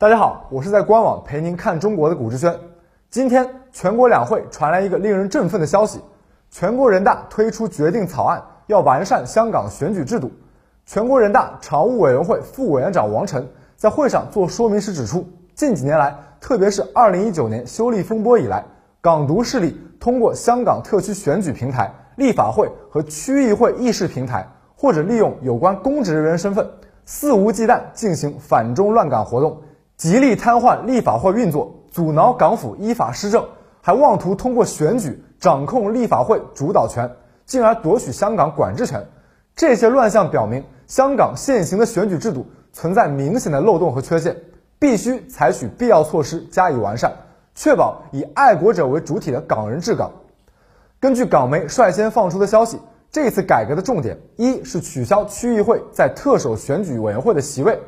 大家好，我是在官网陪您看中国的古志轩。今天全国两会传来一个令人振奋的消息，全国人大推出决定草案，要完善香港选举制度。全国人大常务委员会副委员长王晨在会上做说明时指出，近几年来，特别是2019年修例风波以来，港独势力通过香港特区选举平台、立法会和区议会议事平台，或者利用有关公职人员身份，肆无忌惮进行反中乱港活动。极力瘫痪立法会运作，阻挠港府依法施政，还妄图通过选举掌控立法会主导权，进而夺取香港管制权。这些乱象表明，香港现行的选举制度存在明显的漏洞和缺陷，必须采取必要措施加以完善，确保以爱国者为主体的港人治港。根据港媒率先放出的消息，这次改革的重点一是取消区议会在特首选举委员会的席位。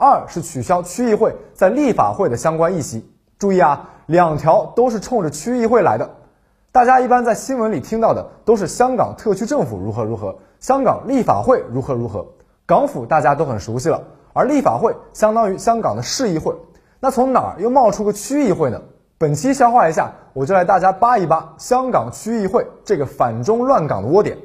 二是取消区议会在立法会的相关议席。注意啊，两条都是冲着区议会来的。大家一般在新闻里听到的都是香港特区政府如何如何，香港立法会如何如何。港府大家都很熟悉了，而立法会相当于香港的市议会。那从哪儿又冒出个区议会呢？本期消化一下，我就来大家扒一扒香港区议会这个反中乱港的窝点。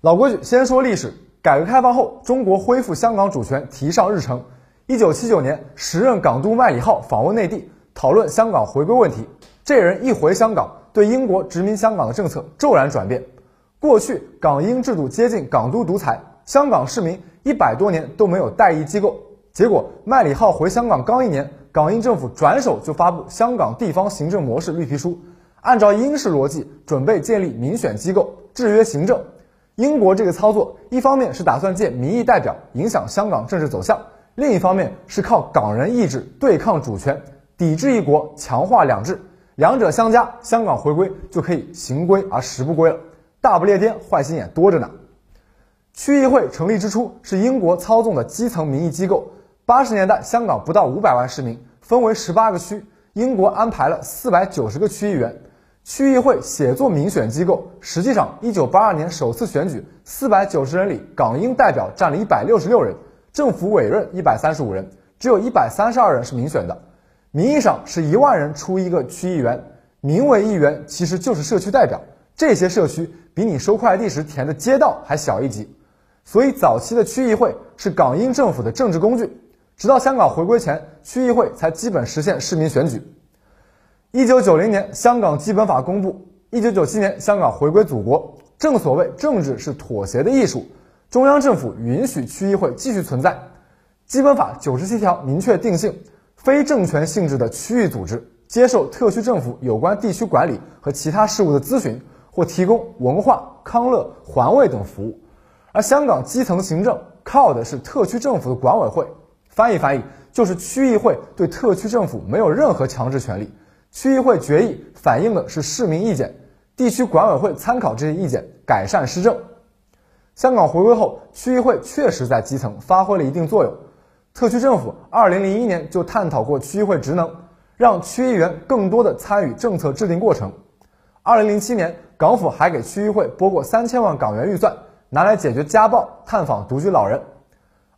老规矩，先说历史。改革开放后，中国恢复香港主权提上日程。一九七九年，时任港督麦理浩访问内地，讨论香港回归问题。这人一回香港，对英国殖民香港的政策骤然转变。过去港英制度接近港督独裁，香港市民一百多年都没有代议机构。结果麦理浩回香港刚一年，港英政府转手就发布《香港地方行政模式绿皮书》，按照英式逻辑准备建立民选机构，制约行政。英国这个操作，一方面是打算借民意代表影响香港政治走向。另一方面是靠港人意志对抗主权，抵制一国，强化两制，两者相加，香港回归就可以行归而实不归了。大不列颠坏心眼多着呢。区议会成立之初是英国操纵的基层民意机构。八十年代，香港不到五百万市民，分为十八个区，英国安排了四百九十个区议员。区议会写作民选机构，实际上，一九八二年首次选举，四百九十人里，港英代表占了一百六十六人。政府委任一百三十五人，只有一百三十二人是民选的，名义上是一万人出一个区议员，名为议员，其实就是社区代表。这些社区比你收快递时填的街道还小一级，所以早期的区议会是港英政府的政治工具。直到香港回归前，区议会才基本实现市民选举。一九九零年，香港基本法公布；一九九七年，香港回归祖国。正所谓，政治是妥协的艺术。中央政府允许区议会继续存在，基本法九十七条明确定性，非政权性质的区域组织接受特区政府有关地区管理和其他事务的咨询，或提供文化、康乐、环卫等服务。而香港基层行政靠的是特区政府的管委会，翻译翻译就是区议会对特区政府没有任何强制权利，区议会决议反映的是市民意见，地区管委会参考这些意见改善施政。香港回归后，区议会确实在基层发挥了一定作用。特区政府2001年就探讨过区议会职能，让区议员更多的参与政策制定过程。2007年，港府还给区议会拨过三千万港元预算，拿来解决家暴、探访独居老人。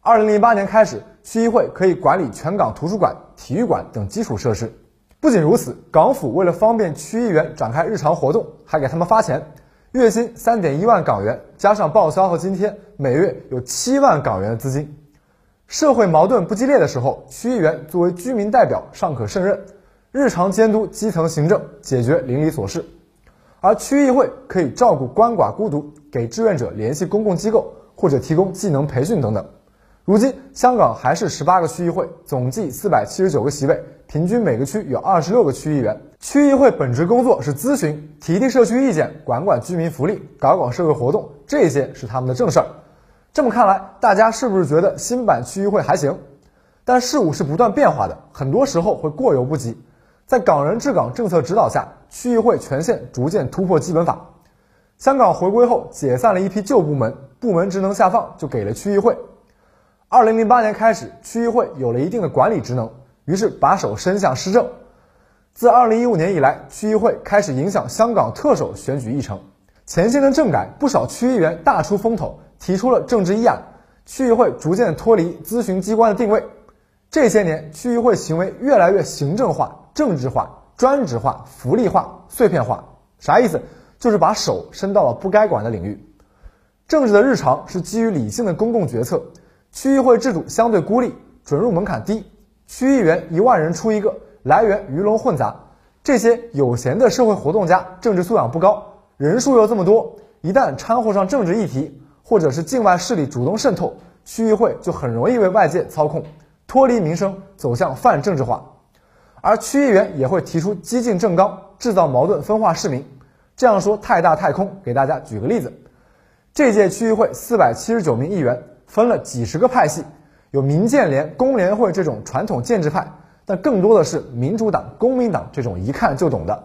2008年开始，区议会可以管理全港图书馆、体育馆等基础设施。不仅如此，港府为了方便区议员展开日常活动，还给他们发钱。月薪三点一万港元，加上报销和津贴，每月有七万港元的资金。社会矛盾不激烈的时候，区议员作为居民代表尚可胜任，日常监督基层行政，解决邻里琐事；而区议会可以照顾鳏寡孤独，给志愿者联系公共机构，或者提供技能培训等等。如今，香港还是十八个区议会，总计四百七十九个席位，平均每个区有二十六个区议员。区议会本职工作是咨询、提提社区意见、管管居民福利、搞搞社会活动，这些是他们的正事儿。这么看来，大家是不是觉得新版区议会还行？但事物是不断变化的，很多时候会过犹不及。在港人治港政策指导下，区议会权限逐渐突破基本法。香港回归后，解散了一批旧部门，部门职能下放，就给了区议会。二零零八年开始，区议会有了一定的管理职能，于是把手伸向施政。自二零一五年以来，区议会开始影响香港特首选举议程。前些年政改，不少区议员大出风头，提出了政治议案，区议会逐渐脱离咨询机关的定位。这些年区议会行为越来越行政化、政治化、专职化、福利化、碎片化，啥意思？就是把手伸到了不该管的领域。政治的日常是基于理性的公共决策，区议会制度相对孤立，准入门槛低，区议员一万人出一个，来源鱼龙混杂。这些有闲的社会活动家，政治素养不高，人数又这么多，一旦掺和上政治议题，或者是境外势力主动渗透，区议会就很容易被外界操控，脱离民生，走向泛政治化。而区议员也会提出激进政纲，制造矛盾，分化市民。这样说太大太空，给大家举个例子。这届区议会四百七十九名议员，分了几十个派系，有民建联、工联会这种传统建制派，但更多的是民主党、公民党这种一看就懂的，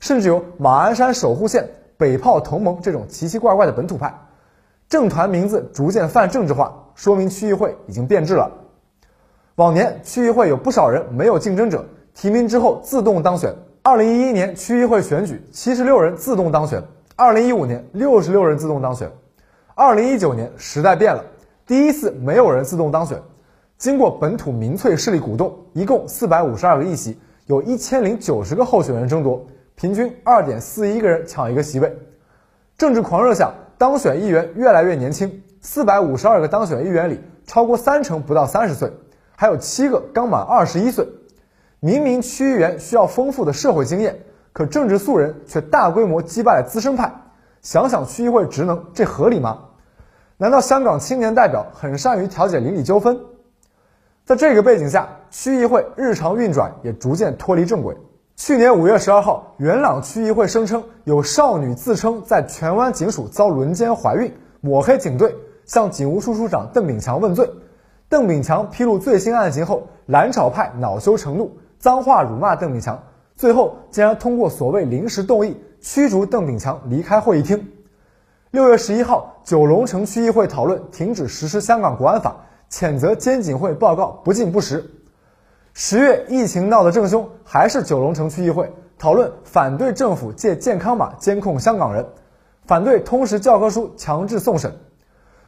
甚至有马鞍山守护线、北炮同盟这种奇奇怪怪的本土派。政团名字逐渐泛政治化，说明区议会已经变质了。往年区议会有不少人没有竞争者，提名之后自动当选。二零一一年区议会选举，七十六人自动当选；二零一五年六十六人自动当选；二零一九年时代变了，第一次没有人自动当选。经过本土民粹势力鼓动，一共四百五十二个议席，有一千零九十个候选人争夺，平均二点四一个人抢一个席位。政治狂热下，当选议员越来越年轻，四百五十二个当选议员里，超过三成不到三十岁，还有七个刚满二十一岁。明明区议员需要丰富的社会经验，可政治素人却大规模击败了资深派。想想区议会职能，这合理吗？难道香港青年代表很善于调解邻里纠纷？在这个背景下，区议会日常运转也逐渐脱离正轨。去年五月十二号，元朗区议会声称有少女自称在荃湾警署遭轮奸怀孕，抹黑警队，向警务处处长邓炳强问罪。邓炳强披露最新案情后，蓝潮派恼羞成怒。脏话辱骂邓炳强，最后竟然通过所谓临时动议驱逐邓炳强离开会议厅。六月十一号，九龙城区议会讨论停止实施香港国安法，谴责监警会报告不尽不实。十月疫情闹得正凶，还是九龙城区议会讨论反对政府借健康码监控香港人，反对通识教科书强制送审。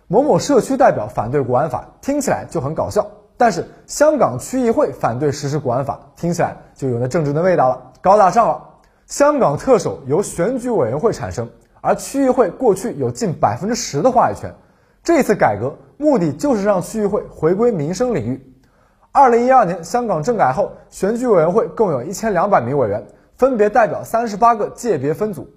某某社区代表反对国安法，听起来就很搞笑。但是香港区议会反对实施国安法，听起来就有那政治的味道了，高大上了。香港特首由选举委员会产生，而区议会过去有近百分之十的话语权。这次改革目的就是让区议会回归民生领域。二零一二年香港政改后，选举委员会共有一千两百名委员，分别代表三十八个界别分组。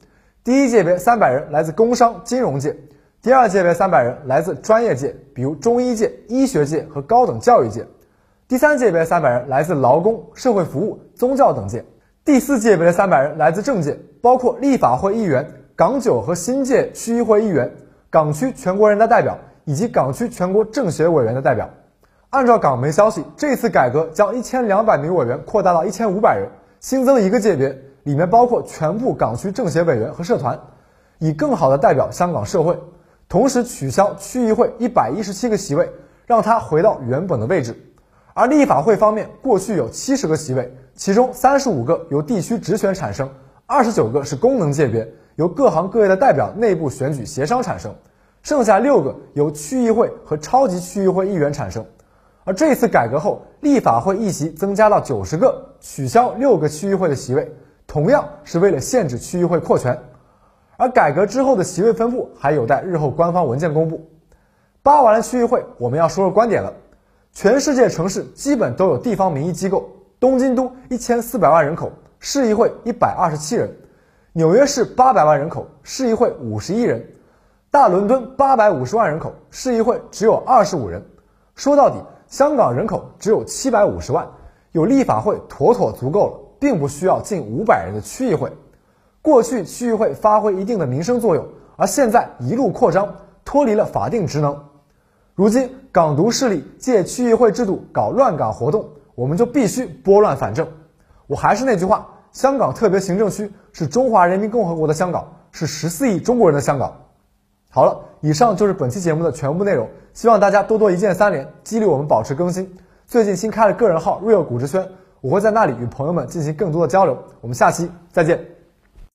第一界别三百人来自工商金融界。第二界别三百人来自专业界，比如中医界、医学界和高等教育界；第三界别三百人来自劳工、社会服务、宗教等界；第四界别的三百人来自政界，包括立法会议员、港九和新界区议会议员、港区全国人大代表以及港区全国政协委员的代表。按照港媒消息，这次改革将一千两百名委员扩大到一千五百人，新增一个界别，里面包括全部港区政协委员和社团，以更好的代表香港社会。同时取消区议会一百一十七个席位，让它回到原本的位置。而立法会方面，过去有七十个席位，其中三十五个由地区直选产生，二十九个是功能界别，由各行各业的代表内部选举协商产生，剩下六个由区议会和超级区议会议员产生。而这次改革后，立法会议席增加到九十个，取消六个区议会的席位，同样是为了限制区议会扩权。而改革之后的席位分布还有待日后官方文件公布。扒完了区议会，我们要说说观点了。全世界城市基本都有地方民意机构，东京都一千四百万人口，市议会一百二十七人；纽约市八百万人口，市议会五十一人；大伦敦八百五十万人口，市议会只有二十五人。说到底，香港人口只有七百五十万，有立法会妥妥足够了，并不需要近五百人的区议会。过去区议会发挥一定的民生作用，而现在一路扩张，脱离了法定职能。如今港独势力借区议会制度搞乱港活动，我们就必须拨乱反正。我还是那句话，香港特别行政区是中华人民共和国的香港，是十四亿中国人的香港。好了，以上就是本期节目的全部内容，希望大家多多一键三连，激励我们保持更新。最近新开了个人号 real 古之轩，我会在那里与朋友们进行更多的交流。我们下期再见。